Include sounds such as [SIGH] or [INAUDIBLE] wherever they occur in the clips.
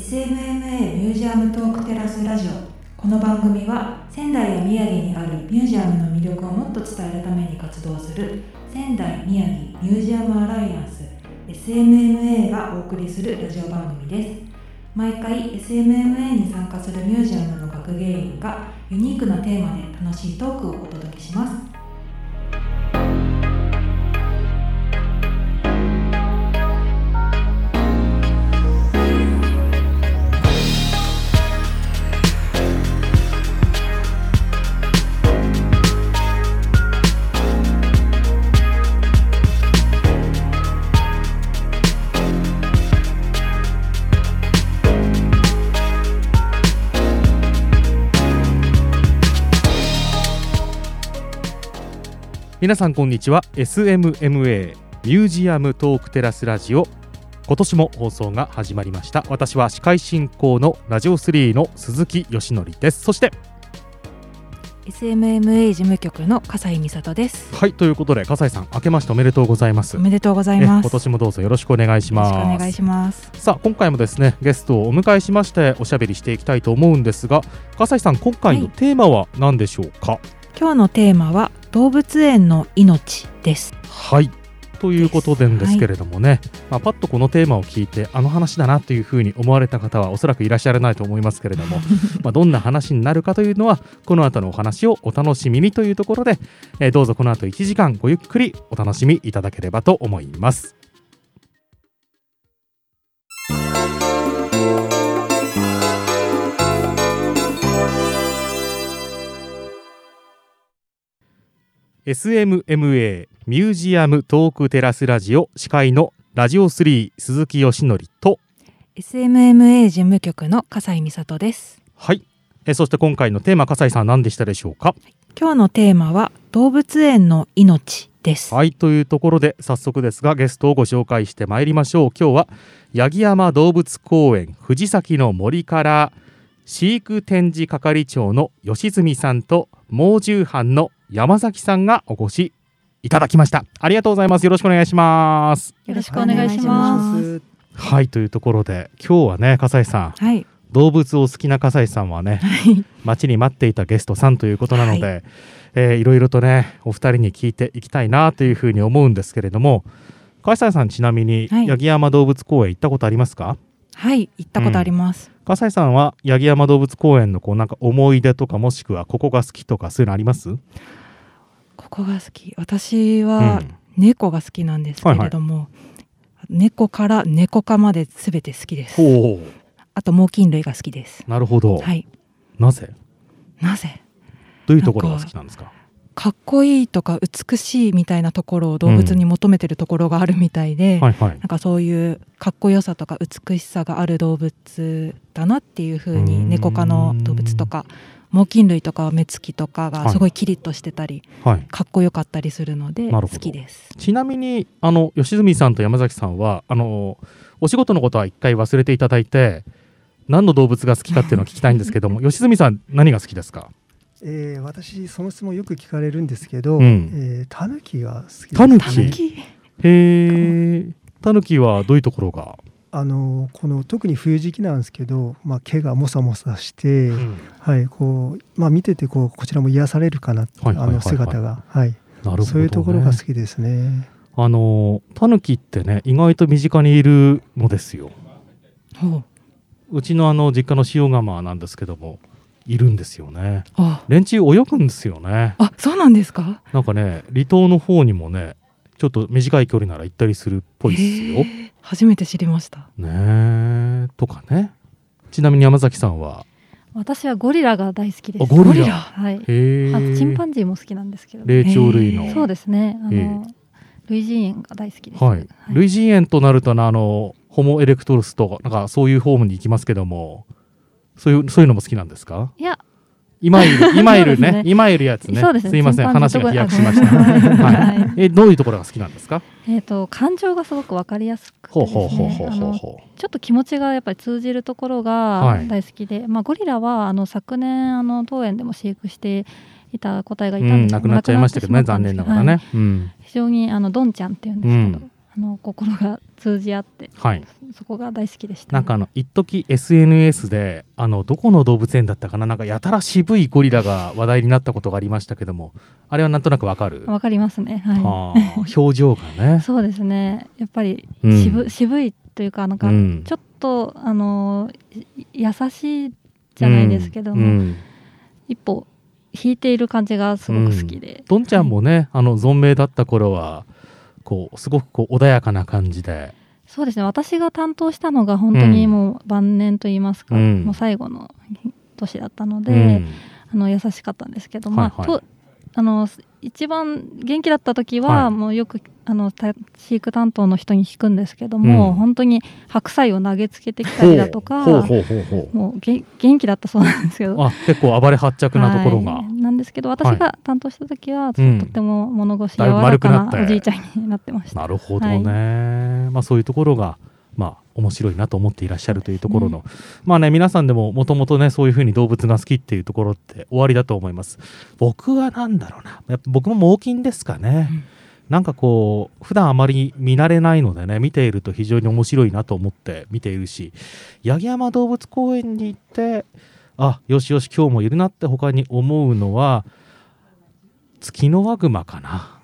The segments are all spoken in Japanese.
SMMA ミュージアムトークテラスラジオ。この番組は仙台や宮城にあるミュージアムの魅力をもっと伝えるために活動する仙台宮城ミュージアムアライアンス SMMA がお送りするラジオ番組です。毎回 SMMA に参加するミュージアムの学芸員がユニークなテーマで楽しいトークをお届けします。皆さんこんにちは。SMMA ミュージアムトークテラスラジオ。今年も放送が始まりました。私は司会進行のラジオ3の鈴木よしのりです。そして SMMA 事務局の笠井美里です。はいということで笠井さん明けましておめでとうございます。おめでとうございます。今年もどうぞよろしくお願いします。よろしくお願いします。さあ今回もですねゲストをお迎えしましておしゃべりしていきたいと思うんですが笠井さん今回のテーマは何でしょうか、はい、今日のテーマは動物園の命です。はい。ということでんですけれどもね、はい、まあ、パッとこのテーマを聞いてあの話だなというふうに思われた方はおそらくいらっしゃらないと思いますけれども [LAUGHS] まあどんな話になるかというのはこの後のお話をお楽しみにというところで、えー、どうぞこの後1時間ごゆっくりお楽しみいただければと思います。SMMA ミュージアムトークテラスラジオ司会のラジオ3鈴木よしのりと SMMA 事務局の笠井美里です。はい。えそして今回のテーマ笠井さん何でしたでしょうか？今日のテーマは動物園の命です。はい。というところで早速ですがゲストをご紹介してまいりましょう。今日は八木山動物公園藤崎の森から飼育展示係長の吉住さんと猛獣班の山崎さんがお越しいただきました。ありがとうございます。よろしくお願いします。よろしくお願いします。はいというところで今日はね笠井さん、はい、動物を好きな笠井さんはね、はい、待ちに待っていたゲストさんということなので、はい。えー、いろいろとねお二人に聞いていきたいなというふうに思うんですけれども笠井さんちなみに八木山動物公園行ったことありますか？はい行ったことあります、うん、笠井さんは八木山動物公園のこうなんか思い出とかもしくはここが好きとかそういうのあります？ここが好き。私は猫が好きなんですけれども、うんはいはい、猫から猫科まで全て好きです。あと猛禽類が好きです。なるほど、はい、なぜ？なぜ？どういうところが好きなんですかかっこいいとか美しいみたいなところを動物に求めてるところがあるみたいで、うん。はいはい、なんかそういうかっこよさとか美しさがある動物だなっていうふうに猫科の動物とか猛禽類とか目つきとかがすごいキリッとしてたり、はい、かっこよかったりするので好きです。ちなみにあの吉住さんと山崎さんはあのお仕事のことは一回忘れていただいて何の動物が好きかっていうのを聞きたいんですけども [LAUGHS] 吉住さん何が好きですか？えー、私その質問よく聞かれるんですけど、うん、えー、タヌキが好きです、タヌキ？へえタヌキはどういうところが？あのこの特に冬時期なんですけど、まあ、毛がもさもさして、うん、はいこうまあ、見ててこうこちらも癒されるかな、あの姿が、はい、なるほど、ね、そういうところが好きですね。あのタヌキってね意外と身近にいるのですよ。うちのあの実家の塩釜なんですけどもいるんですよね。連中泳ぐんですよね。あそうなんですか？なんかね離島の方にもねちょっと短い距離なら行ったりするっぽいですよ。初めて知りました。ねとかね。ちなみに山崎さんは？私はゴリラが大好きです。ゴリラ。はい。あとチンパンジーも好きなんですけど、ね。霊長類の。そうですね。あの類人猿が大好きです。はい。類人猿となるとあのホモエレクトスとなんかそういうフォームに行きますけども、そういうそういうのも好きなんですか？いや今いる [LAUGHS] 今いるね今いるやつね。すいません話が飛躍しました。[LAUGHS] はい、えどういうところが好きなんですか？えっ、と感情がすごくわかりやすくてちょっと気持ちがやっぱり通じるところが大好きで、まあゴリラはあの昨年あの当園でも飼育していた個体がいたんです亡くなっちゃいましたけどね残念ながらね、非常にあのドンちゃんっていうんですけど、あの心が通じ合って、はい、そこが大好きでした、ね、なんかあの一時 SNS であのどこの動物園だったかな？なんかやたら渋いゴリラが話題になったことがありましたけども。あれはなんとなくわかる？わかりますね。はい。表情がね。[LAUGHS] そうですね。やっぱり渋うん、渋いというかなんかちょっと、あの優しいじゃないですけども、うん、一歩引いている感じがすごく好きで、どん。ちゃんもね、あの存命だった頃はこうすごくこう穏やかな感じで。そうですね。私が担当したのが本当にもう晩年といいますか、うん、もう最後の年だったので、うん、あの優しかったんですけど、まあ、とあの一番元気だった時は、はい、もうよくあの飼育担当の人に聞くんですけども、うん、本当に白菜を投げつけてきたりだとかもうげ元気だったそうなんですけど。あ結構暴れ発着なところが、ですけど私が担当した時は、はい、とても物腰柔らかなおじいちゃんになってました。なるほどね、まあ、そういうところがまあ、面白いなと思っていらっしゃるというところの、ね、まあね皆さんでももともとねそういうふうに動物が好きっていうところって終わりだと思います。僕は何だろうな。やっぱ僕も猛禽ですかね、うん、なんかこう普段あまり見慣れないのでね見ていると非常に面白いなと思って見ているし八木山動物公園に行ってあよしよし今日もいるなって他に思うのはツキノワグマかな。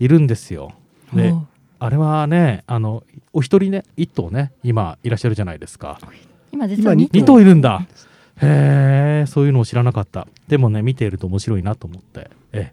いるんですよ。であれはねあのお一人ね一頭ね今いらっしゃるじゃないですか。今実は 2, 2頭。いるんだ。へえそういうのを知らなかった。でもね見ていると面白いなと思って。え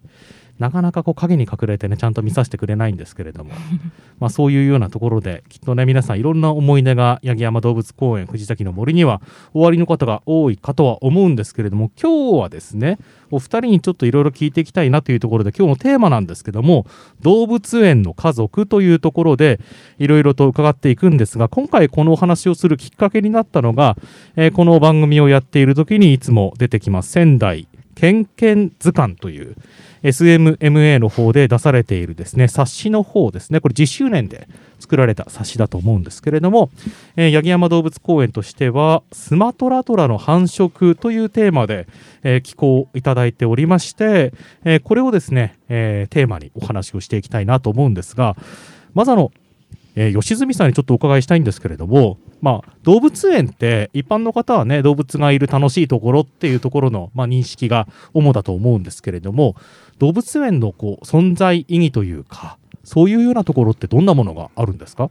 なかなかこう影に隠れてねちゃんと見させてくれないんですけれども。[LAUGHS] まそういうようなところできっとね皆さんいろんな思い出が八木山動物公園藤崎の森にはおありの方が多いかとは思うんですけれども今日はですねお二人にちょっといろいろ聞いていきたいなというところで今日のテーマなんですけども動物園の家族というところでいろいろと伺っていくんですが今回このお話をするきっかけになったのが、えー、この番組をやっている時にいつも出てきます仙台ケンケン図鑑という SMMA の方で出されているですね冊子の方ですね。これ10周年で作られた冊子だと思うんですけれども、えー、八木山動物公園としてはスマトラトラの繁殖というテーマで、えー、寄稿いただいておりまして、えー、これをですね、えー、テーマにお話をしていきたいなと思うんですがまずあのえー、吉住さんにちょっとお伺いしたいんですけれども、まあ、動物園って一般の方はね動物がいる楽しいところっていうところの、まあ、認識が主だと思うんですけれども動物園のこう存在意義というかそういうようなところってどんなものがあるんですか？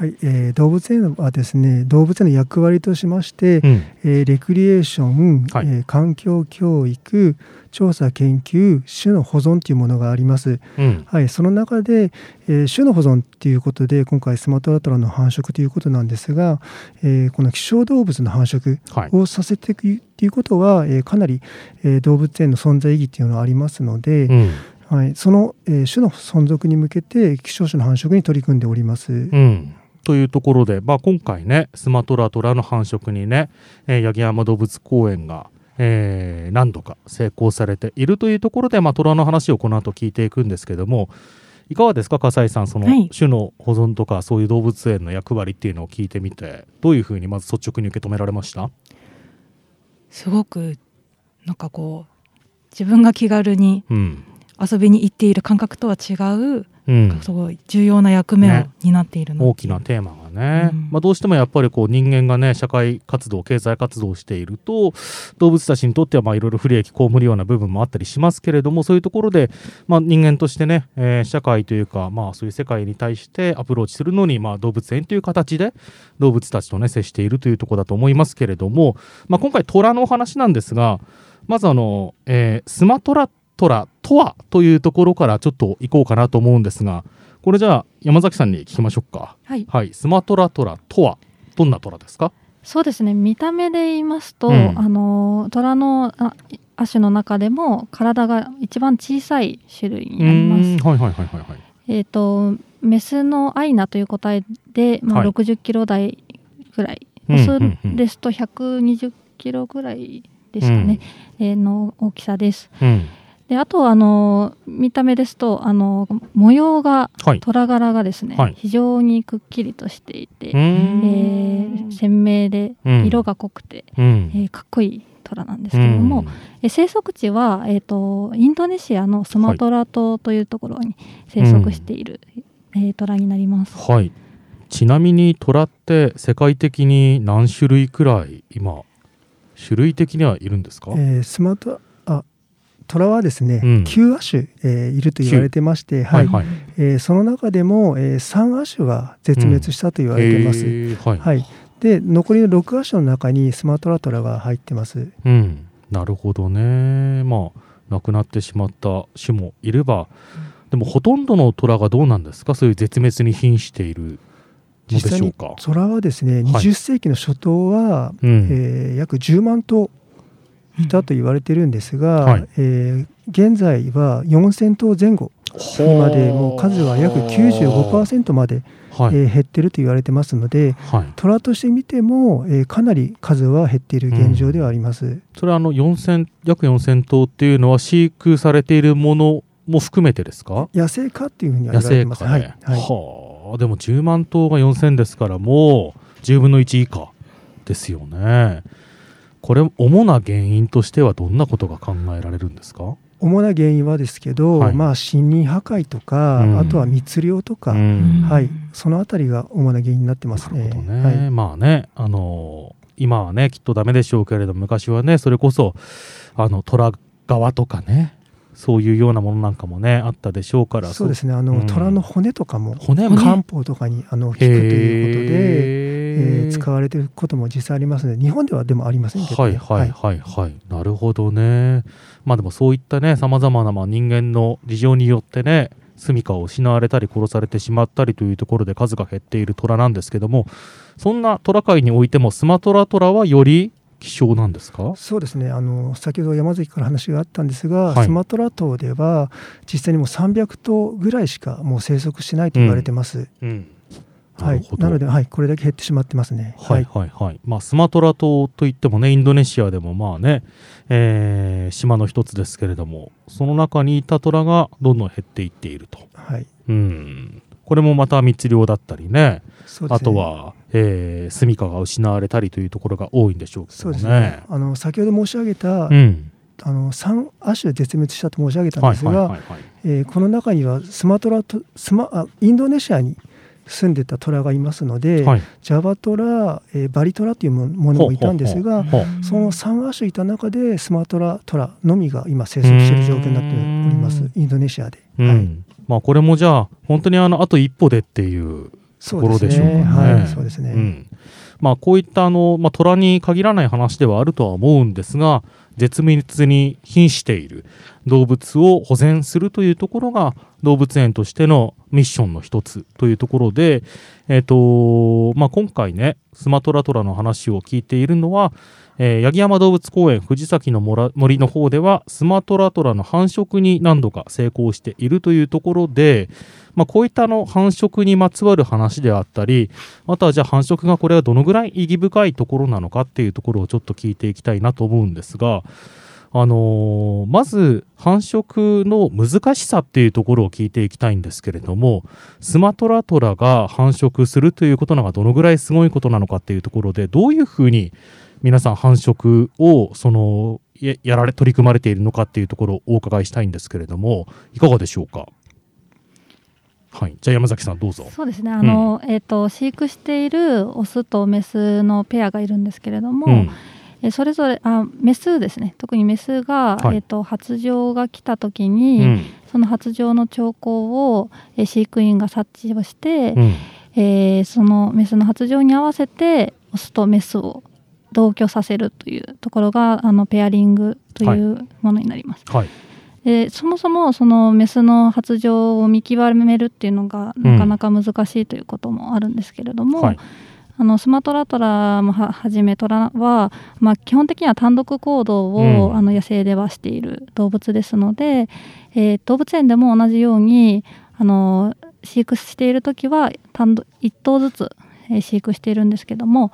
はい、えー、動物園はですね動物園の役割としまして、うん、えー、レクリエーション、はい、えー、環境教育調査研究種の保存というものがあります、うん、はい、その中で、えー、種の保存ということで今回スマトラトラの繁殖ということなんですが、えー、この希少動物の繁殖をさせていくということは、はい、えー、かなり、えー、動物園の存在意義というのはありますので、うん。はい、その、えー、種の存続に向けて希少種の繁殖に取り組んでおります。うんというところで、まあ、今回ねスマトラトラの繁殖にね、えー、八木山動物公園が、えー、何度か成功されているというところで、まあ、虎の話をこの後聞いていくんですけどもいかがですか笠井さんその種の保存とかそういう動物園の役割っていうのを聞いてみてどういうふうにまず率直に受け止められました？すごくなんかこう自分が気軽に遊びに行っている感覚とは違ううん、すごい重要な役目を担っているの、ね、大きなテーマがね、うん、まあ、どうしてもやっぱりこう人間がね社会活動経済活動をしていると動物たちにとってはいろいろ不利益被るような部分もあったりしますけれどもそういうところで、まあ、人間としてね、えー、社会というか、まあ、そういう世界に対してアプローチするのに、まあ、動物園という形で動物たちとね接しているというところだと思いますけれども、まあ、今回虎のお話なんですがまずあの、えー、スマトラトラとはというところからちょっと行こうかなと思うんですがこれじゃあ山崎さんに聞きましょうか、はい、はい、スマトラトラとはどんなトラですか？そうですね。見た目で言いますと、うん、あの虎の亜種の中でも体が一番小さい種類になります。はいはいはいはい、はい、えっ、ー、とメスのアイナという個体で、まあ、60キロ台ぐらい、オスですと120キロぐらいですかね、うん、えー、の大きさです。うんであとあの見た目ですとあの模様が、はい、虎柄がですね、はい、非常にくっきりとしていて、えー、鮮明で色が濃くて、うん、えー、かっこいい虎なんですけれども、え生息地は、えーと、インドネシアのスマトラ島というところに生息しているえー、虎になります。はい。ちなみに虎って世界的に何種類くらい今種類的にはいるんですか、えー、スマートあ虎はですね、うん、9亜種、えー、いると言われてまして、はい。はい、えー、その中でも、えー、3亜種が絶滅したと言われてます。うん、はい、はい、で残りの6亜種の中にスマトラトラが入ってます。うん、なるほどね。まあ亡くなってしまった種もいれば、でもほとんどの虎がどうなんですか？そういう絶滅に瀕している実際に虎はですね、20世紀の初頭は、うん、えー、約10万頭いたと言われてるんですが、はい、えー、現在は4000頭前後にまでもう数は約95%まで、はい、えー、減ってると言われてますので、はい、虎として見ても、えー、かなり数は減っている現状ではあります、うん、それはあの4000約4000頭っていうのは飼育されているものも含めてですか？野生化っていうふうには言われてます、ね、はい、はい。でも10万頭が4000ですからもう10分の1以下ですよねこれ主な原因としてはどんなことが考えられるんですか？主な原因はですけど、はい、まあ森林破壊とか、うん、あとは密漁とか、うん、はい、そのあたりが主な原因になってますね。ね。はい、まあね、あのー、今はねきっとダメでしょうけれど昔はねそれこそあの虎側とかねそういうようなものなんかもねあったでしょうから。そうですね。あの、うん、虎の骨とかも骨？も漢方とかにあの効くということで、えー、使われていることも実際ありますので日本ではでもありませんけど、ね、はいはいはいはい、はい、なるほどね。まあでもそういったねさまざまなまあ人間の事情によってね住処を失われたり殺されてしまったりというところで数が減っている虎なんですけどもそんな虎界においてもスマトラトラはより希少なんですか？そうですねあの先ほど山崎から話があったんですが、はい、スマトラ島では実際にもう300頭ぐらいしかもう生息しないと言われてます。うん、うんはい、なので、はい、これだけ減ってしまってますね。はいはいはい。まあ、スマトラ島といってもね、インドネシアでもまあね、えー、島の一つですけれども、その中にいたトラがどんどん減っていっていると。はい。うん。これもまた密漁だったりね、ねあとは、えー、住処が失われたりというところが多いんでしょうけどね。ね。あの先ほど申し上げた、うん、あの3亜種絶滅したと申し上げたんですがこの中にはスマトラとスマあインドネシアに住んでたトラがいますので、はい、ジャバトラ、えー、バリトラというものもいたんですがその3亜種いた中でスマトラトラのみが今生息している状況になっておりますインドネシアで。はい、まあ、これもじゃあ本当にあのあと一歩でっていうところでしょうかね。はい、そうですね、うん。まあ、こういったあの、まあ、虎に限らない話ではあるとは思うんですが絶滅に瀕している動物を保全するというところが動物園としてのミッションの一つというところで、えーとまあ、今回ねスマトラトラの話を聞いているのは、えー、八木山動物公園藤崎の森の方ではスマトラトラの繁殖に何度か成功しているというところで、まあ、こういったの繁殖にまつわる話であったりまたはじゃあ繁殖がこれはどのぐらい意義深いところなのかっていうところをちょっと聞いていきたいなと思うんですが。あのー、まず繁殖の難しさっていうところを聞いていきたいんですけれどもスマトラトラが繁殖するということがどのぐらいすごいことなのかっていうところでどういうふうに皆さん繁殖をそのやられ取り組まれているのかっていうところをお伺いしたいんですけれどもいかがでしょうか？はい、じゃあ山崎さんどうぞ。そうですね。あの、うん、えっ、ー、と飼育しているオスとメスのペアがいるんですけれども、うん、えそれぞれあメスですね。特にメスが、はい、えっ、ー、と発情が来た時に、うん、その発情の兆候を、え飼育員が察知をして、うん、えー、そのメスの発情に合わせてオスとメスを同居させるというところがあのペアリングというものになります。はい、でそもそもそのメスの発情を見極めるっていうのがなかなか難しいということもあるんですけれども、うんはい、あのスマトラトラもはじめトラは、まあ、基本的には単独行動を、うん、あの野生ではしている動物ですので、えー、動物園でも同じようにあの飼育している時は単独1頭ずつ、えー、飼育しているんですけども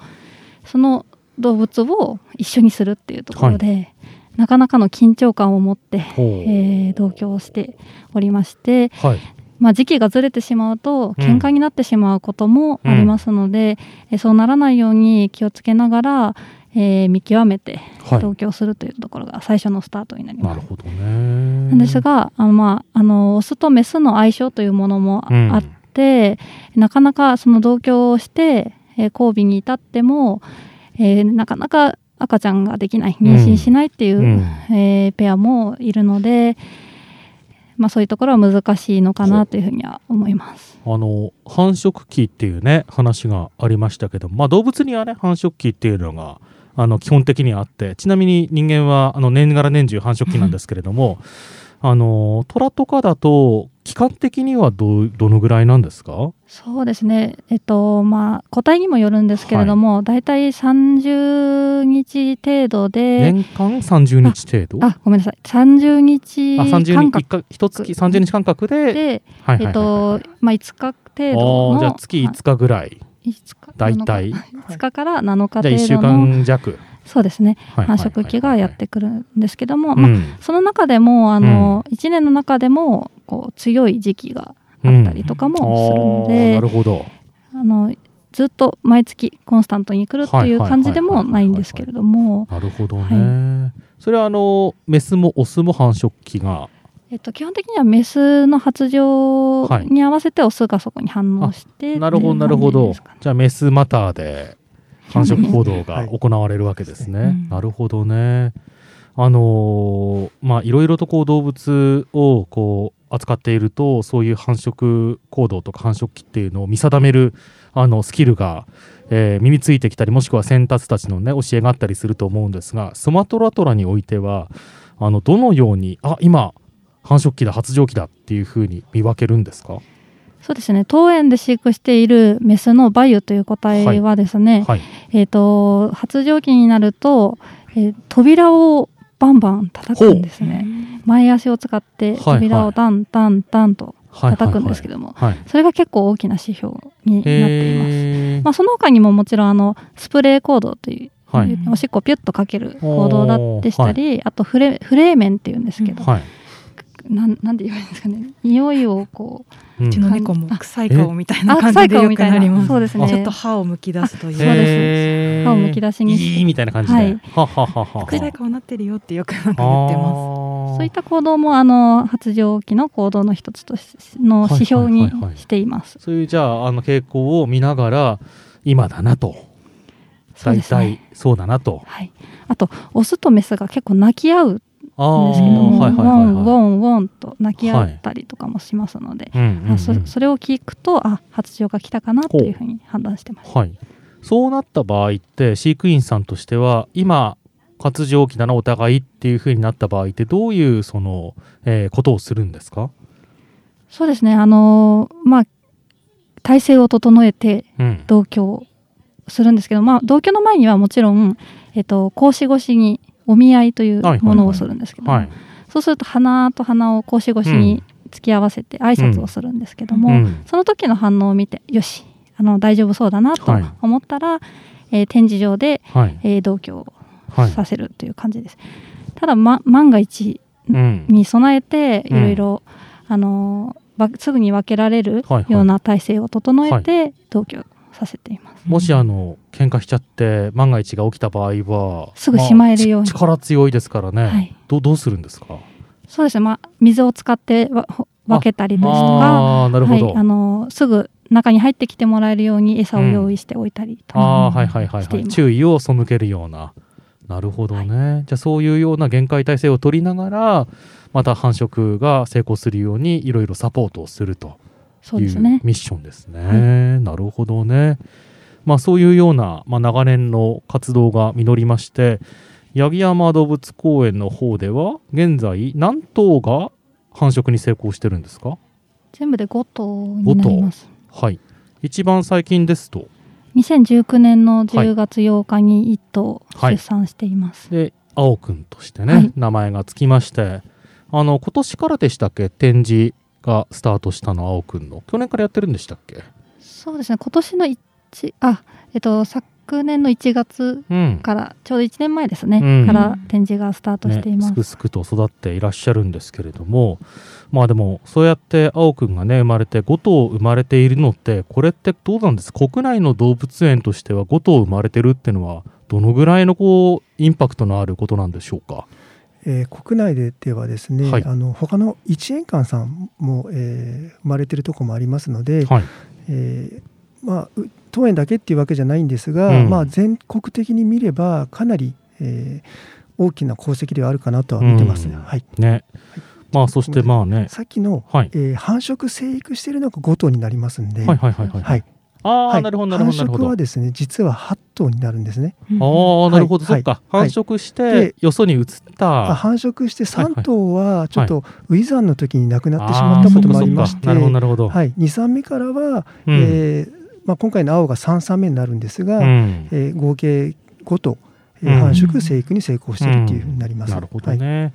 その動物を一緒にするっていうところで、はい、なかなかの緊張感を持って、えー、同居しておりまして、はい、まあ、時期がずれてしまうと喧嘩になってしまうこともありますので、うん、そうならないように気をつけながら、えー、見極めて同居するというところが最初のスタートになります。なるほどね。なんですがあの、まあ、あのオスとメスの相性というものもあって、でなかなかその同居をして、えー、交尾に至っても、えー、なかなか赤ちゃんができない妊娠しないっていう、うん、えー、ペアもいるので、まあ、そういうところは難しいのかなというふうには思います。あの繁殖期っていうね話がありましたけど、まあ、動物にはね繁殖期っていうのがあの基本的にあってちなみに人間はあの年がら年中繁殖期なんですけれどもあの虎とかだと期間的にはどどのぐらいなんですか？そうですね、えっとまあ、個体にもよるんですけれども、大、体、い、30日程度で年間？30日程度？あごめんなさい。30日間隔。一月30日間隔でで、はいえっとまあ、5日程度のじゃあ月5日ぐらい。大体。5日から7日程度のじゃあ1週間弱そうですね、繁殖期がやってくるんですけども、まあ、その中でもあの、うん、1年の中でもこう強い時期があったりとかもするので、うん、なるほど。あのずっと毎月コンスタントに来るっていう感じでもないんですけれども。なるほどね、はい、それはあのメスもオスも繁殖期が？えっと、基本的にはメスの発情に合わせてオスがそこに反応して、はい、なるほどなるほど。じゃあメスマターで繁殖行動が行われるわけですね。はい、なるほどね。あのー、まあいろいろとこう動物をこう扱っているとそういう繁殖行動とか繁殖期っていうのを見定めるあのスキルが、えー、身についてきたりもしくは先達たちのね教えがあったりすると思うんですがスマトラトラにおいてはあのどのようにあ今繁殖期だ発情期だっていうふうに見分けるんですか？そうですね。当園で飼育しているメスのバユという個体はですね、はい。はい、えーと、発情期になると、えー、扉をバンバン叩くんですね。前足を使って扉をダンダンダンと叩くんですけども、それが結構大きな指標になっています、まあ、その他にももちろんあのスプレーコードというはい、おしっこをピュッとかける行動だでしたり、はい、あとフレフレーメンっていうんですけど、はい、なんなんで言われるんですかね匂いをこう、うちの猫も臭い顔みたいな感じでよくなります。そうですね。ちょっと歯をむき出すという。そうです。歯をむき出しにいいみたいな感じで。はい、はははは。臭い顔なってるよってよくなんか言ってます。そういった行動もあの発情期の行動の一つとしの指標にしています。そういうじゃああの傾向を見ながら今だなと。大体そうだなと。はい。あとオスとメスが結構泣き合うんですけども、はいはいはいはい、ウォンウォンウォンと泣き合ったりとかもしますので、はい。うんうんうん、そそれを聞くとあ発情が来たかなというふうに判断してます。はい、そうなった場合って飼育員さんとしては今活情期だなお互いっていうふうになった場合ってどういうその、えー、ことをするんですか？そうですね。あのまあ体制を整えて同居するんですけど、うん、まあ同居の前にはもちろん、えっと、格子越しにお見合いというものをするんですけども、そうすると鼻と鼻を格子越しに突き合わせて挨拶をするんですけども、うん、その時の反応を見てよしあの大丈夫そうだなと思ったら、はい、えー、展示場で、はい、えー、同居をさせるという感じです。ただ、ま、万が一に備えていろいろあのすぐに分けられるような体制を整えて同居させています。もしあの喧嘩しちゃって万が一が起きた場合はすぐしまえるように、まあ、力強いですからね、はい、どどうするんですか？そうですね、まあ、水を使って分けたりですとかあなるほど、はい、あのすぐ中に入ってきてもらえるように餌を用意しておいたりと、うん、あはいはいはい、はい、注意を背けるような。なるほどね、はい、じゃあそういうような限界体制を取りながらまた繁殖が成功するようにいろいろサポートをするというミッションですね。すねはい、なるほどね。まあ、そういうような、まあ、長年の活動が実りまして八木山動物公園の方では現在何頭が繁殖に成功してるんですか？全部で5頭になります。はい。一番最近ですと？2019年の10月8日に1頭出産しています、はいはい、で青くんとしてね、はい、名前がつきましてあの今年からでしたっけ？展示がスタートしたの青くんの。去年からやってるんでしたっけ？そうですね。今年のあえっと昨年の1月から、うん、ちょうど1年前ですね、うん、から展示がスタートしています、ね、すくすくと育っていらっしゃるんですけれども。まあでもそうやって青くんがね生まれて5頭生まれているのってこれってどうなんです？国内の動物園としては5頭生まれてるっていうのはどのぐらいのこうインパクトのあることなんでしょうか？えー、国内でではですね、はい、あの他の一円館さんも、えー、生まれてるところもありますので、はい、えー、まあ、当園だけっていうわけじゃないんですが、うん、まあ、全国的に見ればかなり、えー、大きな功績ではあるかなとは見てます、うん、はい。ね、はい。まあそしてまあね。さっきの、はい、えー、繁殖生育しているのが5頭になりますんで、はいはいはいはい、はい、ああ、はい、なるほどなるほど繁殖はですね実は8頭になるんですね。ああなるほど、そっか。繁殖してよそに移った。繁殖して3頭はちょっとウィザンの時に亡くなってしまったこともありまして、なるほどなるほど。はい、2、3目からは、うん、えー、まあ今回の青が3、3目になるんですが、うん、えー、合計5頭、えー、繁殖生育に成功しているというふうになります。なるほどね。はい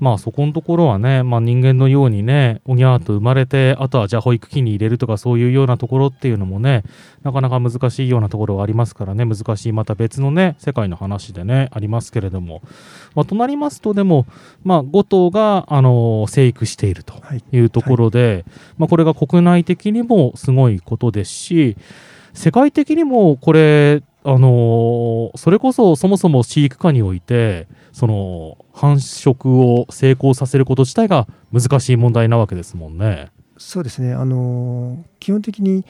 まあそこのところはね、まあ、人間のようにねおぎゃーと生まれてあとはじゃあ保育器に入れるとかそういうようなところっていうのもねなかなか難しいようなところはありますからね難しいまた別のね世界の話でねありますけれども、まあ、となりますとでも、まあ、5頭が、あの生育しているとい。うところで、はいはい、まあ、これが国内的にもすごいことですし世界的にもこれあのそれこそそもそも飼育下においてその繁殖を成功させること自体が難しい問題なわけですもんね。そうですね。あの基本的に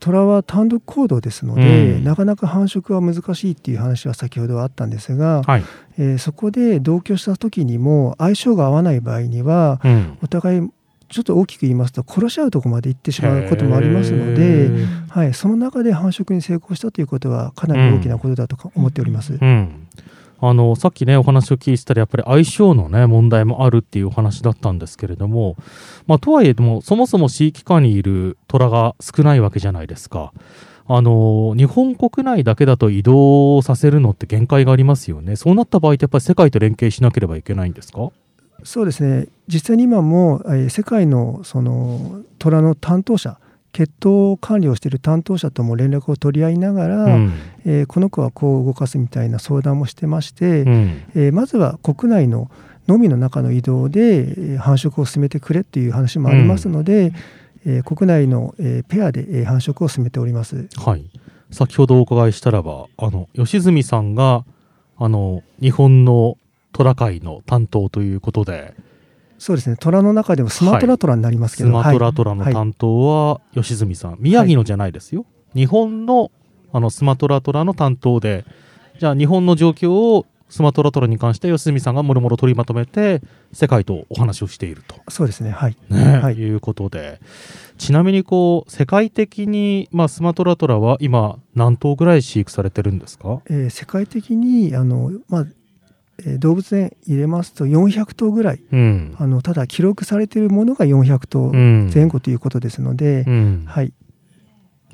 虎は単独行動ですので、うん、なかなか繁殖は難しいっていう話は先ほどあったんですが、はい、えー、そこで同居した時にも相性が合わない場合には、うん、お互いちょっと大きく言いますと殺し合うところまで行ってしまうこともありますので、はい、その中で繁殖に成功したということはかなり大きなことだと思っております。うん、あのさっきねお話を聞いてたらやっぱり相性のね問題もあるっていうお話だったんですけれども、まあ、とはいえでもそもそも飼育下にいる虎が少ないわけじゃないですか。あの日本国内だけだと移動させるのって限界がありますよね。そうなった場合ってやっぱり世界と連携しなければいけないんですか？そうですね。実際に今も、えー、世界のその虎の担当者血統管理をしている担当者とも連絡を取り合いながら、うん、えー、この子はこう動かすみたいな相談もしてまして、うん、えー、まずは国内ののみの中の移動で繁殖を進めてくれっていう話もありますので、うん、えー、国内の、えペアで繁殖を進めております。はい、先ほどお伺いしたらばあの吉住さんがあの日本の虎界の担当ということで。そうですね。虎の中でもスマトラトラになりますけど、はい、スマトラトラの担当は吉住さん、はい、宮城のじゃないですよ、日本のあのスマトラトラの担当で。じゃあ日本の状況をスマトラトラに関して吉住さんがもろもろ取りまとめて世界とお話をしていると。そうですね。はい、ねはい、いうことで。ちなみにこう世界的に、まあ、スマトラトラは今何頭ぐらい飼育されてるんですか、えー、世界的にあの、まあ、えー、動物園入れますと400頭ぐらい、うん、あのただ記録されているものが400頭前後ということですので、うん、はい、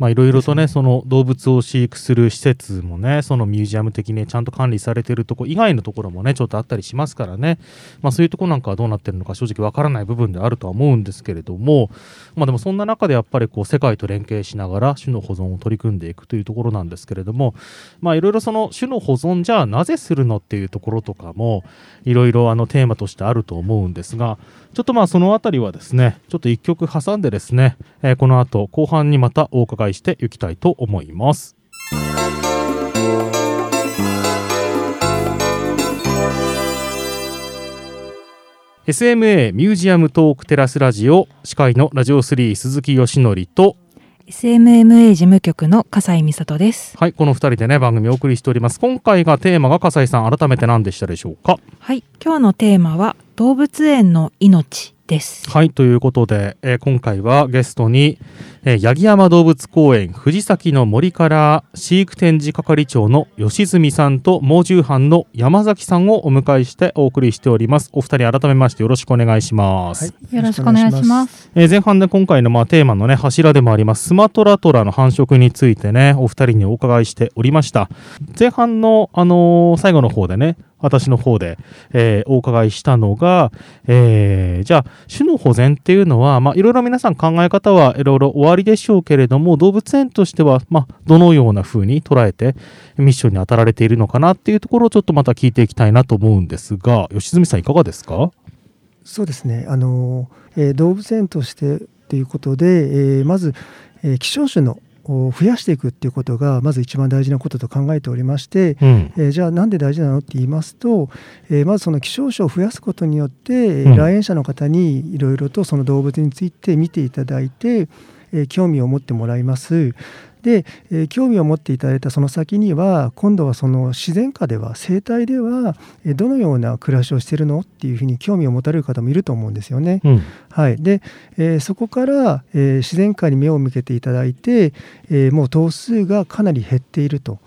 まあいろいろとね、その動物を飼育する施設もね、そのミュージアム的にちゃんと管理されてるとこ以外のところもね、ちょっとあったりしますからね、まあそういうとこなんかはどうなってるのか正直わからない部分であるとは思うんですけれども、まあでもそんな中でやっぱりこう世界と連携しながら種の保存を取り組んでいくというところなんですけれども、まあいろいろその種の保存じゃあなぜするのっていうところとかも、いろいろあのテーマとしてあると思うんですが、ちょっとまあそのあたりはですね、ちょっと一曲挟んでですね、えー、この後後半にまたお伺いしていきたいと思います。SMA ミュージアムトークテラスラジオ司会のラジオ3鈴木よしのりと SMMA 事務局の笠井美里です。はいこの二人でね番組をお送りしております。今回がテーマが笠井さん改めて何でしたでしょうか？はい今日のテーマは動物園の命です。はいということで、えー、今回はゲストに、えー、八木山動物公園藤崎の森から飼育展示係長の吉住さんと猛獣班の山崎さんをお迎えしてお送りしております。お二人改めましてよろしくお願いします、はい、よろしくお願いします。えー、前半で今回のまあテーマのね柱でもありますスマトラトラの繁殖についてねお二人にお伺いしておりました。前半のあのー、最後の方でね私の方で、えー、お伺いしたのが、えー、じゃあ種の保全っていうのは、まあ、いろいろ皆さん考え方はいろいろおありでしょうけれども動物園としては、まあ、どのような風に捉えてミッションに当たられているのかなっていうところをちょっとまた聞いていきたいなと思うんですが吉住さんいかがですか？そうですね。あの、えー、動物園としてということで、え、まず、え、希少種の増やしていくっていうことがまず一番大事なことと考えておりまして、うん、えー、じゃあなんで大事なのって言いますと、えー、まずその希少種を増やすことによって、うん、来園者の方にいろいろとその動物について見ていただいて、えー、興味を持ってもらいますで、えー、興味を持っていただいたその先には今度はその自然界では生態ではどのような暮らしをしているのっていうふうに興味を持たれる方もいると思うんですよね。うん、はい、で、えー、そこから、えー、自然界に目を向けていただいて、えー、もう頭数がかなり減っていると。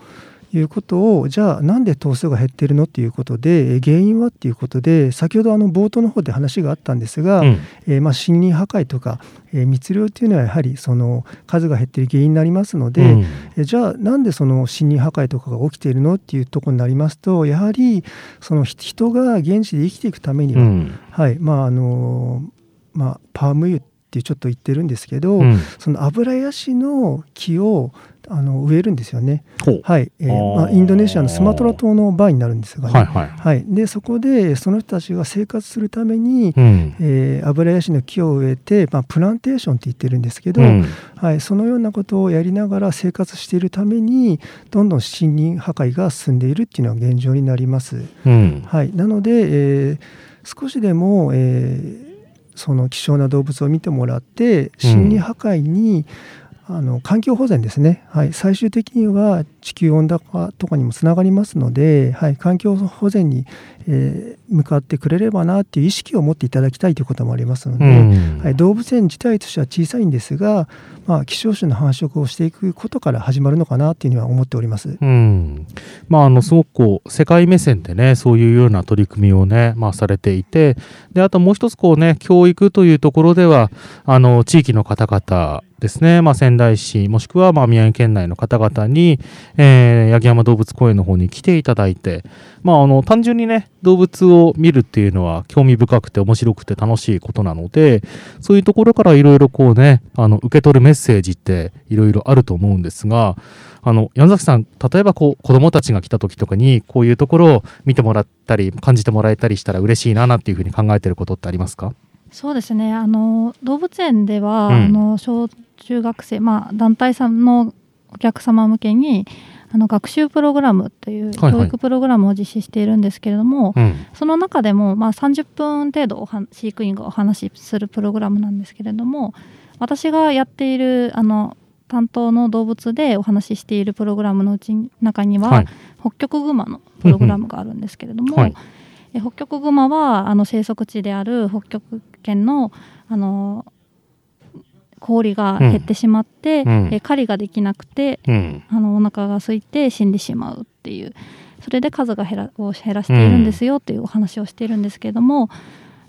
いうことをじゃあなんで頭数が減ってるのっていうことで原因はっていうことで先ほどあの冒頭の方で話があったんですが、うん、えー、まあ森林破壊とか、えー、密猟っていうのはやはりその数が減ってる原因になりますので、うん、えじゃあなんでその森林破壊とかが起きているのっていうところになりますとやはりその人が現地で生きていくためには、うん、はいまああのまあ、パーム油ってちょっと言ってるんですけど、その油ヤシの木をあの植えるんですよね。はい、えー、まあ、インドネシアのスマトラ島の場合になるんですが、ね、はい、はいはい、でそこでその人たちが生活するために、うん、えー、油ヤシの木を植えて、まあ、プランテーションって言ってるんですけど、うん、はい、そのようなことをやりながら生活しているためにどんどん森林破壊が進んでいるっていうのが現状になります。うん、はい、なので、えー、少しでも、えーその希少な動物を見てもらって心理破壊に、あの環境保全ですね、はい、最終的には地球温暖化とかにもつながりますので、はい、環境保全に、えー、向かってくれればなっていう意識を持っていただきたいということもありますので、うん、はい、動物園自体としては小さいんですが、まあ、希少種の繁殖をしていくことから始まるのかなというには思っております、うん。まあ、あのすごくこう世界目線でねそういうような取り組みをね、まあ、されていてであともう一つこうね教育というところではあの地域の方々ですね、まあ、仙台市もしくはまあ宮城県内の方々に、えー、八木山動物公園の方に来ていただいて、まあ、あの単純にね動物を見るっていうのは興味深くて面白くて楽しいことなのでそういうところからいろいろこうねあの受け取るメッセージっていろいろあると思うんですがあの山崎さん例えばこう子どもたちが来た時とかにこういうところを見てもらったり感じてもらえたりしたら嬉しいななんていうふうに考えてることってありますか？そうですね。あの動物園では、うん、あの小中学生、まあ、団体さんのお客様向けにあの学習プログラムという教育プログラムを実施しているんですけれども、はいはい、その中でも、まあ、30分程度飼育員がお話しするプログラムなんですけれども私がやっているあの担当の動物でお話ししているプログラムのうち中には、はい、北極熊のプログラムがあるんですけれども、はい。え北極熊はあの生息地である北極圏のあの氷が減ってしまって、うん、え狩りができなくて、うん、あのお腹が空いて死んでしまうっていう。それで数が減らを減らしているんですよっていうお話をしているんですけれども、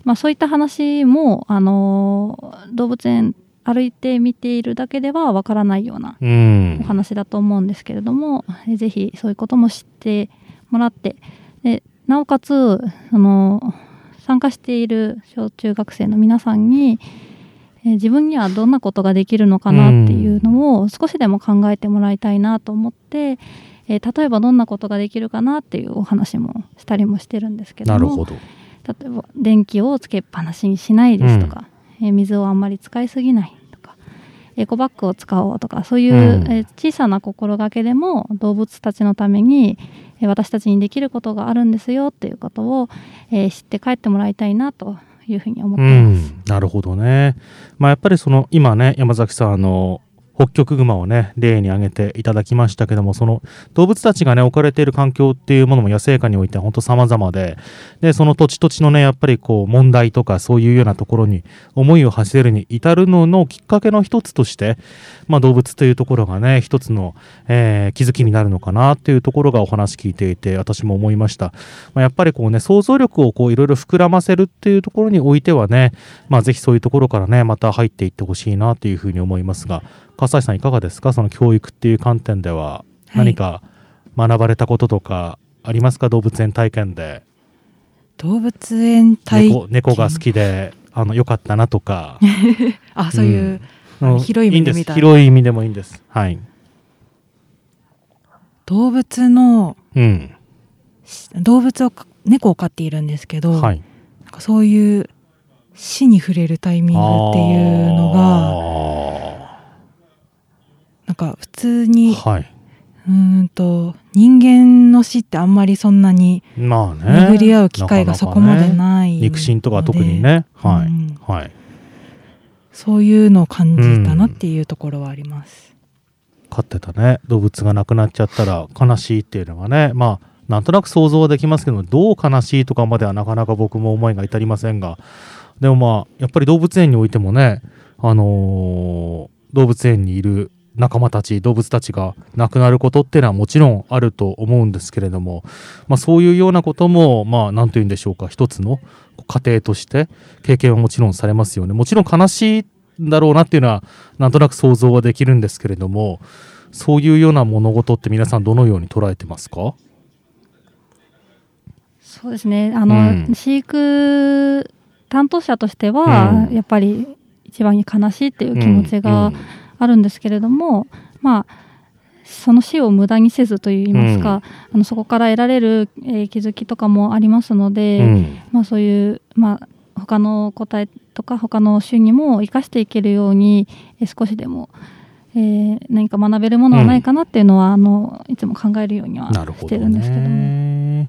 まあ、そういった話も、あの動物園歩いて見ているだけではわからないようなお話だと思うんですけれども、うん、ぜひそういうことも知ってもらってでなおかつその参加している小中学生の皆さんに、えー、自分にはどんなことができるのかなっていうのを少しでも考えてもらいたいなと思って、えー、例えばどんなことができるかなっていうお話もしたりもしてるんですけども例えば電気をつけっぱなしにしないですとか、うん、えー、水をあんまり使いすぎないとかエコバッグを使おうとかそういう、うん、え小さな心がけでも動物たちのために私たちにできることがあるんですよっていうことを、えー、知って帰ってもらいたいなというふうに思ってます。なるほどね。まあ、やっぱりその今ね山崎さんあの北極熊をね例に挙げていただきましたけどもその動物たちがね置かれている環境っていうものも野生下においては本当様々ででその土地土地のねやっぱりこう問題とかそういうようなところに思いを馳せるに至るののきっかけの一つとして、まあ、動物というところがね一つの、えー、気づきになるのかなっていうところがお話聞いていて私も思いました、まあ、やっぱりこうね想像力をこういろいろ膨らませるっていうところにおいてはねまあぜひそういうところからねまた入っていってほしいなというふうに思いますが笠井さんいかがですか？その教育っていう観点では何か学ばれたこととかありますか、はい、動物園体験で。動物園体験猫が好きであのよかったなとか。[LAUGHS] あそういう、うん、広い意味で見た。広い意味でもいいんです。はい。動物の、うん、動物を猫を飼っているんですけど、はい、なんかそういう死に触れるタイミングっていうのがなんか普通に、はい、うんと人間の死ってあんまりそんなに巡り合う機会がそこまでない、ね、肉親とか特にね、はい、うん、はい、そういうのを感じたなっていうところはあります。飼ってたね。動物が亡くなっちゃったら悲しいっていうのがね。まあなんとなく想像はできますけどどう悲しいとかまではなかなか僕も思いが至りませんが。でもまあやっぱり動物園においてもねあのー、動物園にいる仲間たち動物たちが亡くなることっていうのはもちろんあると思うんですけれども、まあ、そういうようなこともまあ何と言うんでしょうか一つの過程として経験はもちろんされますよね。もちろん悲しいんだろうなっていうのはなんとなく想像はできるんですけれどもそういうような物事って皆さんどのように捉えてますか？そうですね。あの、うん、飼育担当者としては、やっぱり一番に悲しいっていう気持ちがあるんですけれども、まあその死を無駄にせずといいますか、あのそこから得られる、えー、気づきとかもありますので、まあ、そういう、まあ、他の答えとか他の種にも生かしていけるように、えー、少しでも、えー、何か学べるものはないかなっていうのは、あのいつも考えるようにはしてるんですけども。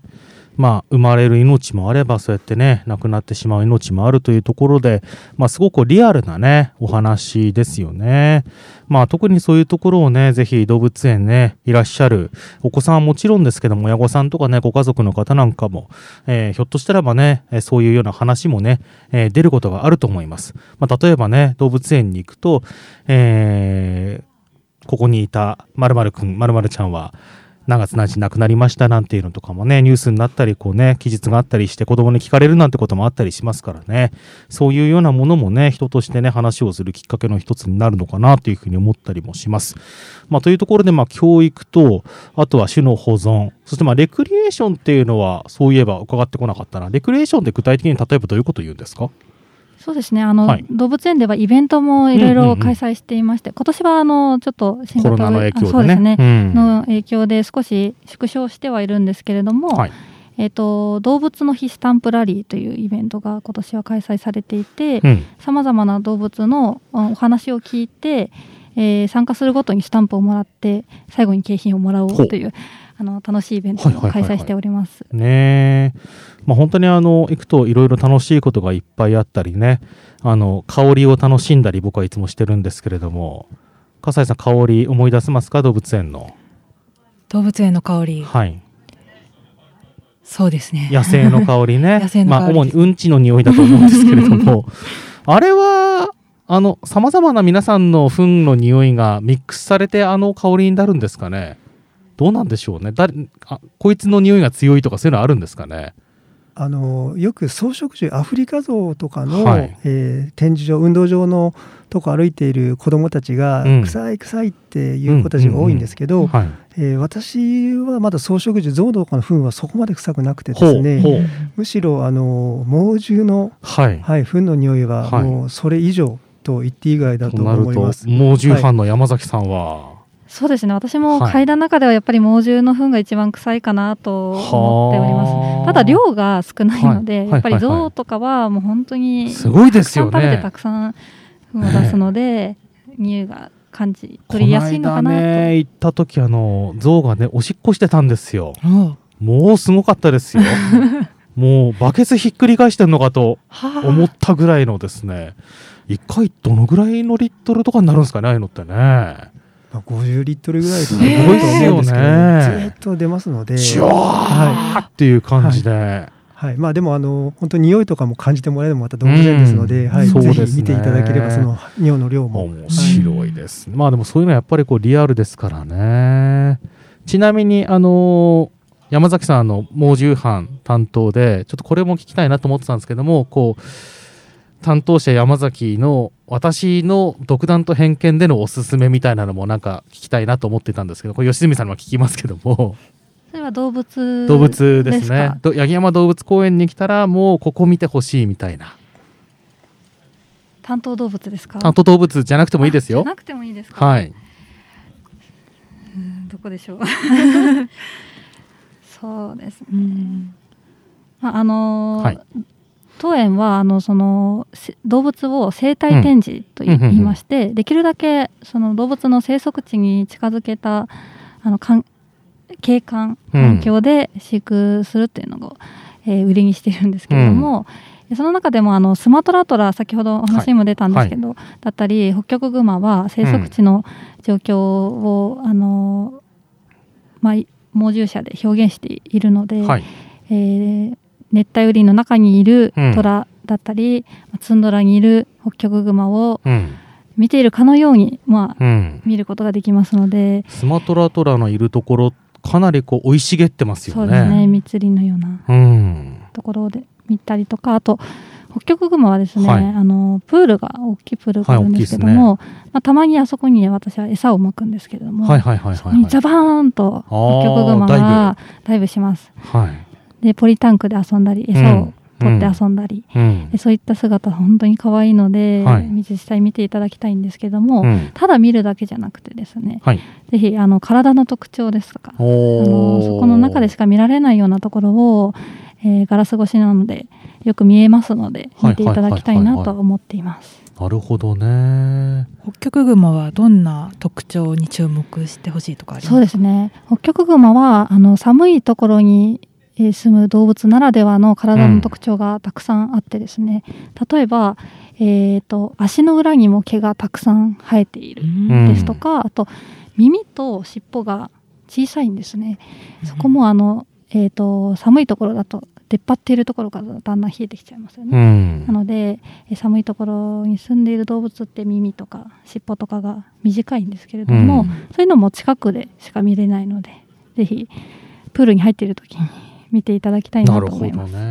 まあ、生まれる命もあればそうやってね亡くなってしまう命もあるというところで、まあ、すごくリアルなねお話ですよね。まあ、特にそういうところをねぜひ動物園ねいらっしゃるお子さんはもちろんですけども親御さんとかねご家族の方なんかも、えー、ひょっとしたらばねそういうような話もね、えー、出ることがあると思います。まあ、例えばね動物園に行くと、えー、ここにいたまるくんまるちゃんは何月何日亡くなりましたなんていうのとかもねニュースになったりこうね記述があったりして子供に聞かれるなんてこともあったりしますからね。そういうようなものもね人としてね話をするきっかけの一つになるのかなというふうに思ったりもします。まあ、というところでまあ教育とあとは種の保存そしてまあレクリエーションっていうのはそういえば伺ってこなかったな。レクリエーションって具体的に例えばどういうこと言うんですか？そうですね。あの、はい、動物園ではイベントもいろいろ開催していまして、うんうんうん、今年はあのちょっと新型コロナの影響で、ね、そうですね、うん、の影響で少し縮小してはいるんですけれども、はい、えーと、動物の日スタンプラリーというイベントが今年は開催されていてさまざまな動物のお話を聞いて、えー、参加するごとにスタンプをもらって最後に景品をもらおうという。あの楽しいイベントを開催しております。はいはいはいはい、ねまあ、本当にあの行くといろいろ楽しいことがいっぱいあったりね。あの香りを楽しんだり僕はいつもしてるんですけれども。笠井さん香り思い出せますか？動物園の。動物園の香り。はい。そうですね。野生の香りね。[LAUGHS] まあ主にうんちの匂いだと思うんですけれども。[LAUGHS] あれはあのさまざまな皆さんの糞の匂いがミックスされてあの香りになるんですかね？どうなんでしょうね。誰あこいつの匂いが強いとかそういうのあるんですかね。あのよく草食獣アフリカゾウとかの、はい、えー、展示場運動場のとこ歩いている子どもたちが、うん、臭い臭いっていう子たちが多いんですけど、私はまだ草食獣ゾウとかの糞はそこまで臭くなくてですねむしろあの猛獣の、はい、はい、糞の匂いはもうそれ以上と言っていいぐらいだと思います。猛獣ファンの山崎さんは、そうですね。私も階段の中ではやっぱり猛獣の糞が一番臭いかなと思っております。ただ量が少ないので、はい、やっぱり象とかはもう本当にすごいですよね。食べてたくさん糞を出すので、匂いが感じ取りやすいのかなと。ね行った時あの象がねおしっこしてたんですよ、もうすごかったですよ。[LAUGHS] もうバケツひっくり返してんのかと思ったぐらいのですね。一回どのぐらいのリットルとかになるんですかねああいうのってね。まあ、50リットルぐらいすごいと思うんですけど、ね、ずっと出ますので、はい、っていう感じで。はい。はい、まあでもあの本当に匂いとかも感じてもらえるのもまた動物園ですので、うん、はい、ぜひ見ていただければその尿の量も。面白いです、はい、まあでもそういうのはやっぱりこうリアルですからね。ちなみにあの山崎さんの猛獣班担当でちょっとこれも聞きたいなと思ってたんですけどもこう担当者山崎の私の独断と偏見でのおすすめみたいなのもなんか聞きたいなと思ってたんですけどこれ吉住さんにも聞きますけども。それは動物動物ですね。八木山動物公園に来たらもうここ見てほしいみたいな。担当動物ですか？担当動物じゃなくてもいいですよ。なくてもいいですか？はい。どこでしょう？[LAUGHS] そうです。ね、まああのーはい当園はあのその動物を生態展示と言いまして、できるだけその動物の生息地に近づけたあの景観環境で飼育するっていうのを、えー、売りにしているんですけれども、うん、その中でもあのスマトラトラ先ほどお話にも出たんですけど、はい。はい、だったり北極熊は生息地の状況を、うん、あのまあ、猛獣舎で表現しているので、はい、えー、熱帯雨林の中にいる虎だったり、うん、ツンドラにいる北極熊を、見ているかのように、まあ、うん、見ることができますので。スマトラトラのいるところかなりこう生い茂ってますよね。そうですね。密林のようなところで見たりとかあと北極熊はですね、はい、あのプールが大きいプールがあるんですけども、はいね、まあ、たまにあそこに私は餌をまくんですけれども、はいはいはいはい、ジャバーンと北極熊がダイブします。はい、でポリタンクで遊んだり餌を取って遊んだり、うん、そういった姿本当に可愛いので、はい、実際見ていただきたいんですけども、うん、ただ見るだけじゃなくてですね、はい、ぜひあの体の特徴ですとかあのそこの中でしか見られないようなところを、えー、ガラス越しなのでよく見えますので見ていただきたいなと思っています。なるほどね。北極熊はどんな特徴に注目してほしいとかありますか？そうですね。北極熊はあの寒いところにえ住む動物ならではの体の特徴がたくさんあってですね、うん、例えば、えーと、足の裏にも毛がたくさん生えているですとか、うん、あと耳と尻尾が小さいんですね、うん、そこもあの、えーと、寒いところだと出っ張っているところからだんだん冷えてきちゃいますよね、なので寒いところに住んでいる動物って耳とか尻尾とかが短いんですけれども、そういうのも近くでしか見れないのでぜひプールに入っている時に見ていただきたいなと思います。ねは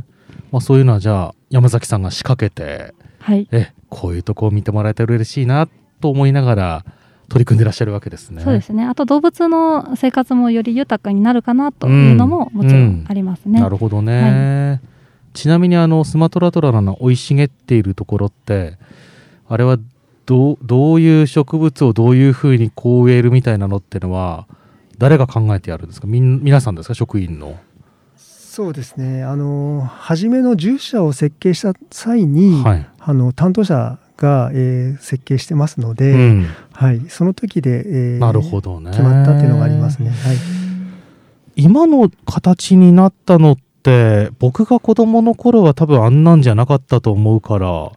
い、まあ、そういうのはじゃあ山崎さんが仕掛けて、はい、えこういうとこを見てもらえたら嬉しいなと思いながら取り組んでらっしゃるわけですね。そうですね。あと動物の生活もより豊かになるかなというのももちろんありますね。うんうん、なるほどね。はい、ちなみにあのスマトラトラの生い茂っているところってあれはどどういう植物をどういうふうにこう植えるみたいなのっていうのは誰が考えてやるんですか？み皆さんですか？職員の。そうですね。あの初めの獣舎を設計した際に、はい、あの担当者が、えー、設計してますので、うん、はい、その時で、えー、なるほどね。決まったっていうのがありますね。はい、今の形になったのって僕が子供の頃は多分あんなんじゃなかったと思うから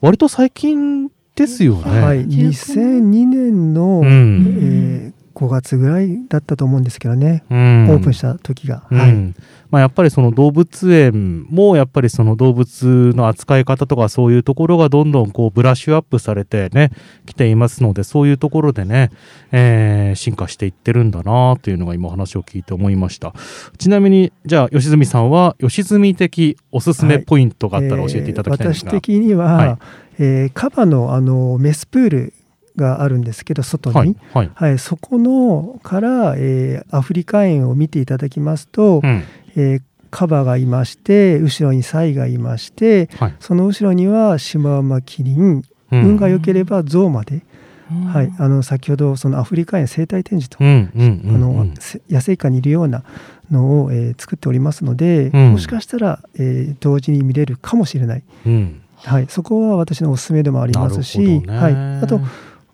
割と最近ですよね。はい、2002年の、うん、えー5月ぐらいだったと思うんですけどね、うん、オープンした時が、はい、まあ、やっぱりその動物園もやっぱりその動物の扱い方とかそういうところがどんどんこうブラッシュアップされてね来ていますのでそういうところでね、えー、進化していってるんだなというのが今話を聞いて思いました。ちなみにじゃあ吉住さんは吉住的おすすめポイントがあったら教えていただきたいんですが、はいえー、私的には、はい、えー、カバのあのメスプールがあるんですけど外に、はいはい。はい、そこのから、えー、アフリカ園を見ていただきますと、うん、えー、カバがいまして後ろにサイがいまして、はい、その後ろにはシマウマキリン、うん、運が良ければゾウまで、はい、あの先ほどそのアフリカ園生態展示と、うんうんあの野生下にいるようなのを、えー、作っておりますので、もしかしたら、えー、同時に見れるかもしれない、はい、そこは私のおすすめでもありますし、はい、あと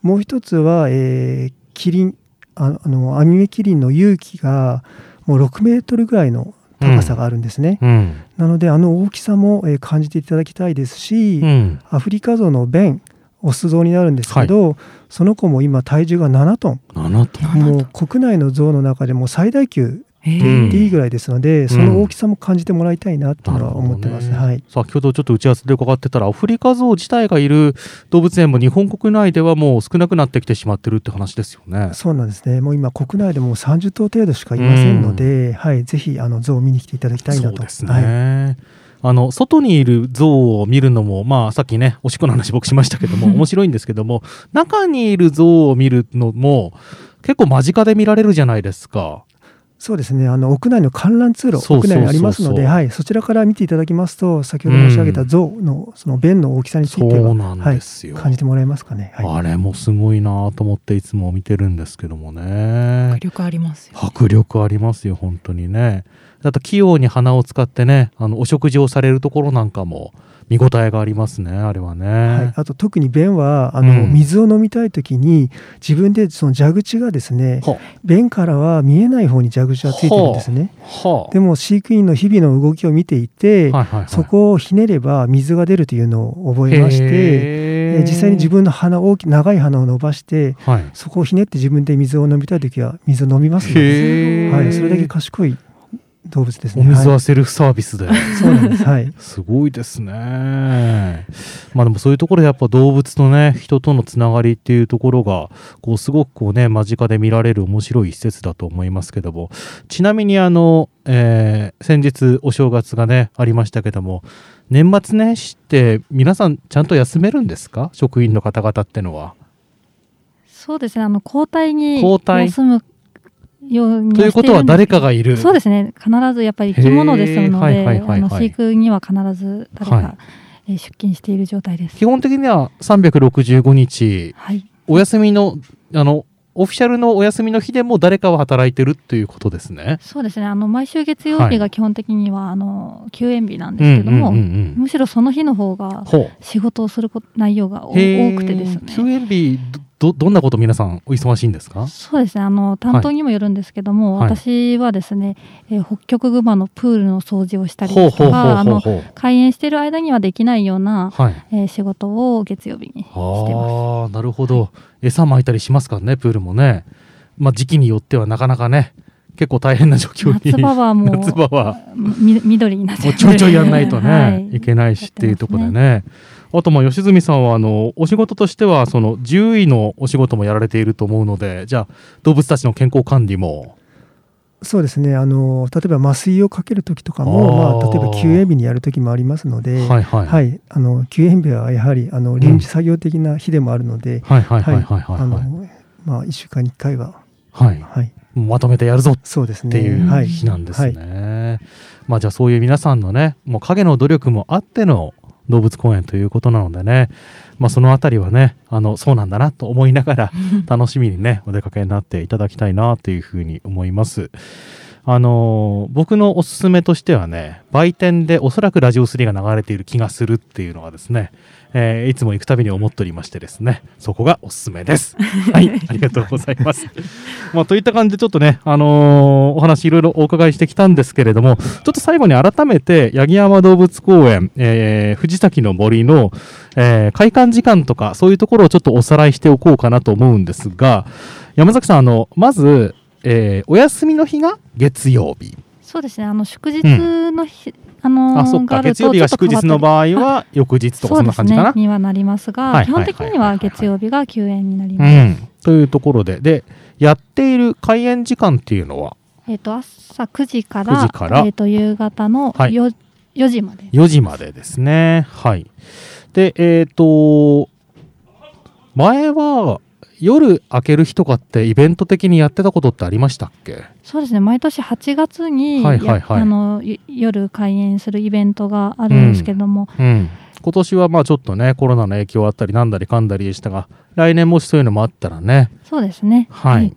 もう一つは、えー、キリンあのアニメキリンの勇気がもう6メートルぐらいの高さがあるんですね、うん、なのであの大きさも、えー、感じていただきたいですし、うん、アフリカゾウのベンオスゾウになるんですけど、はい、その子も今体重が7トン。7トン。もう国内のゾウの中でも最大級言っていいぐらいですので、その大きさも感じてもらいたいなというのは思ってます、ね、はい、先ほどちょっと打ち合わせで伺ってたらアフリカゾウ自体がいる動物園も日本国内ではもう少なくなってきてしまってるって話ですよね。そうなんですね。もう今国内でも30頭程度しかいませんので、はい、ぜひあのゾウを見に来ていただきたいなと。そうですね、はいあの外にいる像を見るのも、まあ、さっきねおしっこの話僕しましたけども [LAUGHS] 面白いんですけども中にいる像を見るのも結構間近で見られるじゃないですか。そうですね。あの屋内の観覧通路屋内にありますので、はい、そちらから見ていただきますと先ほど申し上げた像のその弁の大きさについては、はい、感じてもらえますかね、はい、あれもすごいなと思っていつも見てるんですけどもね。迫力ありますよ、ね、迫力ありますよ本当にね。あと器用に鼻を使ってねあのお食事をされるところなんかも見応えがありますねあれはね、はい、あと特に便はあの、うん、水を飲みたい時に自分でその蛇口がですね便からは見えない方に蛇口がついてるんですね。でも飼育員の日々の動きを見ていて、はいはいはい、そこをひねれば水が出るというのを覚えまして実際に自分の鼻大き長い鼻を伸ばして、はい、そこをひねって自分で水を飲みたい時は水を飲みますので、はい、それだけ賢い動物ですね。お水はセルフサービスで。はい、そうなんです。はい。すごいですね。まあでもそういうところでやっぱ動物とね、人とのつながりっていうところが、こうすごくこうね、間近で見られる面白い施設だと思いますけども、ちなみにあの、えー、先日お正月がね、ありましたけども、年末年始って皆さんちゃんと休めるんですか？職員の方々ってのは。そうですねあの交代に休むようにということは誰かがいる。そうですね。必ずやっぱり生き物ですので、はいはい、飼育には必ず誰か、はい、出勤している状態です。基本的には365日、はい、お休みのあのオフィシャルのお休みの日でも誰かは働いてるっていうことですね。そうですね。あの毎週月曜日が基本的には、はい、あの休園日なんですけども、むしろその日の方が仕事をする内容が多くてですね。休園日どどんなこと皆さんお忙しいんですか？そうですね。あの担当にもよるんですけども、はい、私はですね、えー、北極熊のプールの掃除をしたりとか開園している間にはできないような、はい、えー、仕事を月曜日にしてます。なるほど、はい、餌撒いたりしますからねプールもね、まあ、時期によってはなかなかね結構大変な状況に。夏場はもう夏場は。緑になっちゃうちょいちょいやんないとね、はい、いけないしっていうところでね。あとまあ吉住さんはあのお仕事としてはその獣医のお仕事もやられていると思うのでじゃあ動物たちの健康管理も。そうですね。あの例えば麻酔をかける時とかもまあ、例えば休園日にやる時もありますので、はいはい。はい、あの休園日はやはりあの臨時作業的な日でもあるので1週間に1回は、はい。はい、まとめてやるぞそうです、ね、っていう日なんですね。はい、まあ、じゃあそういう皆さんのねもう影の努力もあっての動物公園ということなのでね、まあ、そのあたりはねあのそうなんだなと思いながら [LAUGHS] 楽しみにねお出かけになっていただきたいなというふうに思います。あのー、僕のおすすめとしてはね売店でおそらくラジオ3が流れている気がするっていうのがですねえー、いつも行くたびに思っておりましてですねそこがおすすめです。[LAUGHS] はいありがとうございます。[LAUGHS] まあ、といった感じでちょっとねあのー、お話いろいろお伺いしてきたんですけれどもちょっと最後に改めて八木山動物公園、えー、藤崎の森の、えー、開館時間とかそういうところをちょっとおさらいしておこうかなと思うんですが山崎さんあのまず、えー、お休みの日が月曜日。そうですね。あの祝日の日、うんあのー、あそっか。月曜日が祝日の場合は翌日とかそんな感じかな、ね、にはなりますが、はいはい、基本的には月曜日が休園になります、うん、というところで。でやっている開園時間っていうのは？えっ、ー、と朝9時から時から、えーと、夕方の 4,、はい、4時まで。4時までですね。はい。でえっ、ー、と前は夜開ける日とかってイベント的にやってたことってありましたっけ？そうですね。毎年8月に、はいはいはい、あの夜開園するイベントがあるんですけども、うん。うん、今年はまあちょっとねコロナの影響あったりなんだりかんだりでしたが来年もしそういうのもあったらね。そうですね。はい、はい、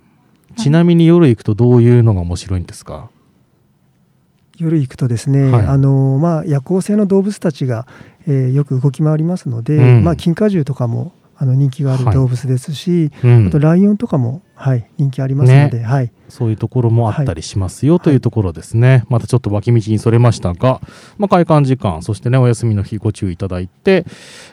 ちなみに夜行くとどういうのが面白いんですか？夜行くとですね、はい、あのまあ、夜行性の動物たちが、えー、よく動き回りますので、うん、まあ、金華獣とかもあの人気がある動物ですし、はいうん、あとライオンとかも、はい、人気ありますので、ね、はい、そういうところもあったりしますよ、というところですね、またちょっと脇道にそれましたが、まあ、開館時間そしてねお休みの日ご注意いただいて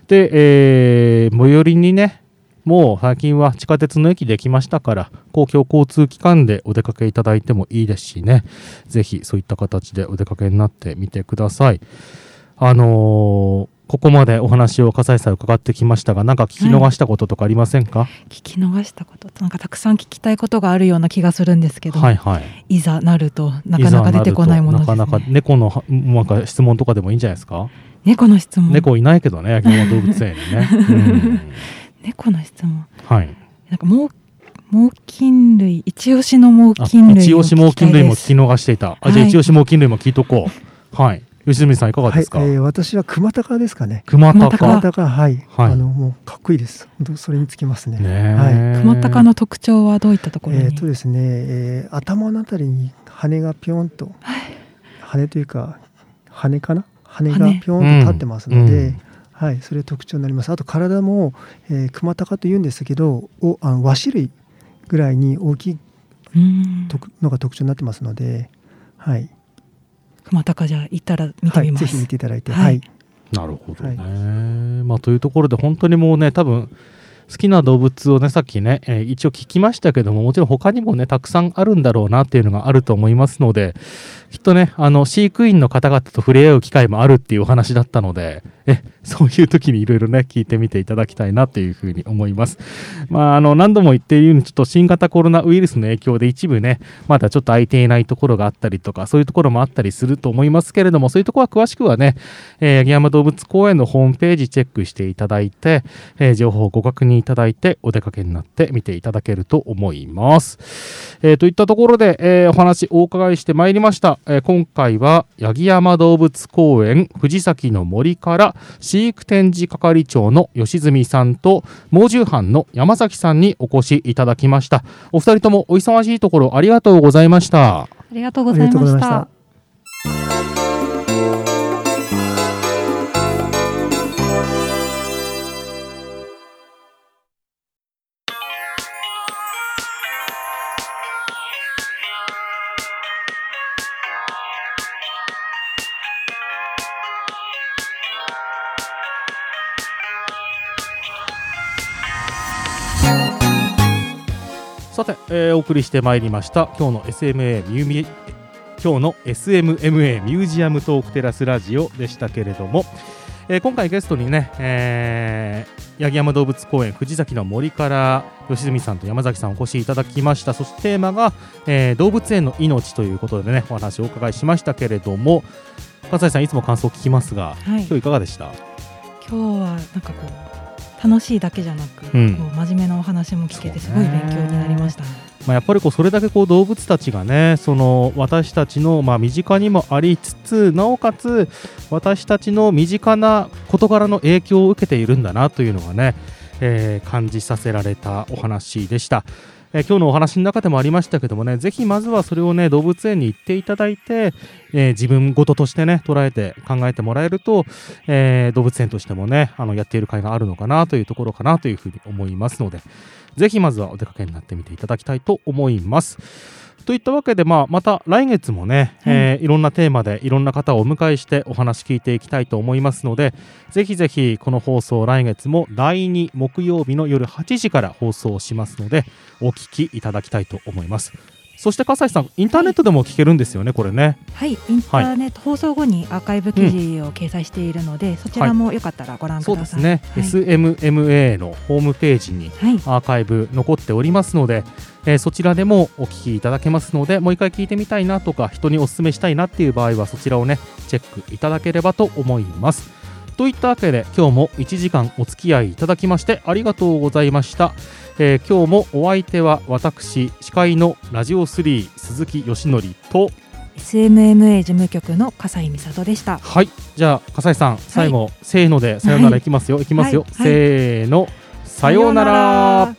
で、えー、最寄りにねもう最近は地下鉄の駅できましたから公共交通機関でお出かけいただいてもいいですしね。ぜひそういった形でお出かけになってみてください。あのーここまでお話を笠井さん伺ってきましたが、なんか聞き逃したこととかありませんか、はい、聞き逃したこと。なんかたくさん聞きたいことがあるような気がするんですけど、はいはい、いざなるとなかなか出てこないものです、ね、なかなか猫のなんか質問とかでもいいんじゃないですか？猫の質問？猫いないけどね、焼き物動物園にね。うん、猫の質問。はい。なんかもう猛禽類一押しの猛禽類一押し猛禽類も聞き逃していた、あじゃあ一押し猛禽類も聞いとこう。はい吉住さんいかがですか、はい、えー、私は熊高ですかね。熊高。熊高。はい、はい、あのもうかっこいいです。それにつきますね。はい。熊高の特徴はどういったところえっ、とですね、えー、頭のあたりに羽がぴょんと、はい、羽というか羽かな？羽がぴょんと立ってますので、うん。うんはい、それ特徴になります。あと体も、えー、熊高と言うんですけど、おあの和紙類ぐらいに大きいのが特徴になってますので、はい。熊高じゃ行ったら見てみます、はい、ぜひ見ていただいて、はい。なるほどね。はい、まあというところで本当にもうね多分好きな動物をねさっきね、えー、一応聞きましたけどももちろん他にもねたくさんあるんだろうなっていうのがあると思いますのできっとねあの飼育員の方々と触れ合う機会もあるっていうお話だったのでえそういう時にいろいろね聞いてみていただきたいなというふうに思います。まああの何度も言っているようにちょっと新型コロナウイルスの影響で一部ねまだちょっと空いていないところがあったりとかそういうところもあったりすると思いますけれどもそういうところは詳しくはね、えー、八木山動物公園のホームページチェックしていただいて、えー、情報をご確認いただいてお出かけになって見ていただけると思います。えー、といったところで、えお話お伺いしてまいりました。え今回は八木山動物公園藤崎の森から飼育展示係長の吉住さんと猛獣班の山崎さんにお越しいただきました。お二人ともお忙しいところありがとうございました。ありがとうございましたさて、えー、お送りしてまいりました。今日の SMA ミュー今日の SMMA ミュージアムトークテラスラジオでしたけれども、えー、今回ゲストにね、えー、八木山動物公園藤崎の森から吉住さんと山崎さんお越しいただきました。そしてテーマが、えー、動物園の命ということでねお話をお伺いしましたけれども笠井さんいつも感想を聞きますが、はい、今日いかがでした？今日はなんかこう楽しいだけじゃなく、うん、こう真面目なお話も聞けてすごい勉強になりました、ね、まあ、やっぱりこうそれだけこう動物たちがねその私たちのまあ身近にもありつつなおかつ私たちの身近な事柄の影響を受けているんだなというのがね、えー、感じさせられたお話でした。えー、今日のお話の中でもありましたけどもね、ぜひまずはそれをね、動物園に行っていただいて、えー、自分ごととしてね、捉えて考えてもらえると、えー、動物園としてもね、あの、やっている会があるのかなというところかなというふうに思いますので、ぜひまずはお出かけになってみていただきたいと思います。といったわけで、まあ、また来月もね、はいえー、いろんなテーマでいろんな方をお迎えしてお話聞いていきたいと思いますのでぜひぜひこの放送来月も第2木曜日の夜8時から放送しますのでお聞きいただきたいと思います。そして笠井さんインターネットでも聞けるんですよね、はい、これね。はい。インターネット、はい、放送後にアーカイブ記事を掲載しているので、うん、そちらもよかったらご覧ください、はい、そうですね、SMMA のホームページにアーカイブ残っておりますので、えー、そちらでもお聞きいただけますのでもう一回聞いてみたいなとか人にお勧めしたいなっていう場合はそちらをねチェックいただければと思います。といったわけで今日も1時間お付き合いいただきましてありがとうございました。えー、今日もお相手は私司会のラジオ3鈴木よしのりと SMMA 事務局の笠井美里でした。はい。じゃあ笠井さん最後、はい、せーのでさよならいきますよ、はい、いきますよ、はい、せーの。さようなら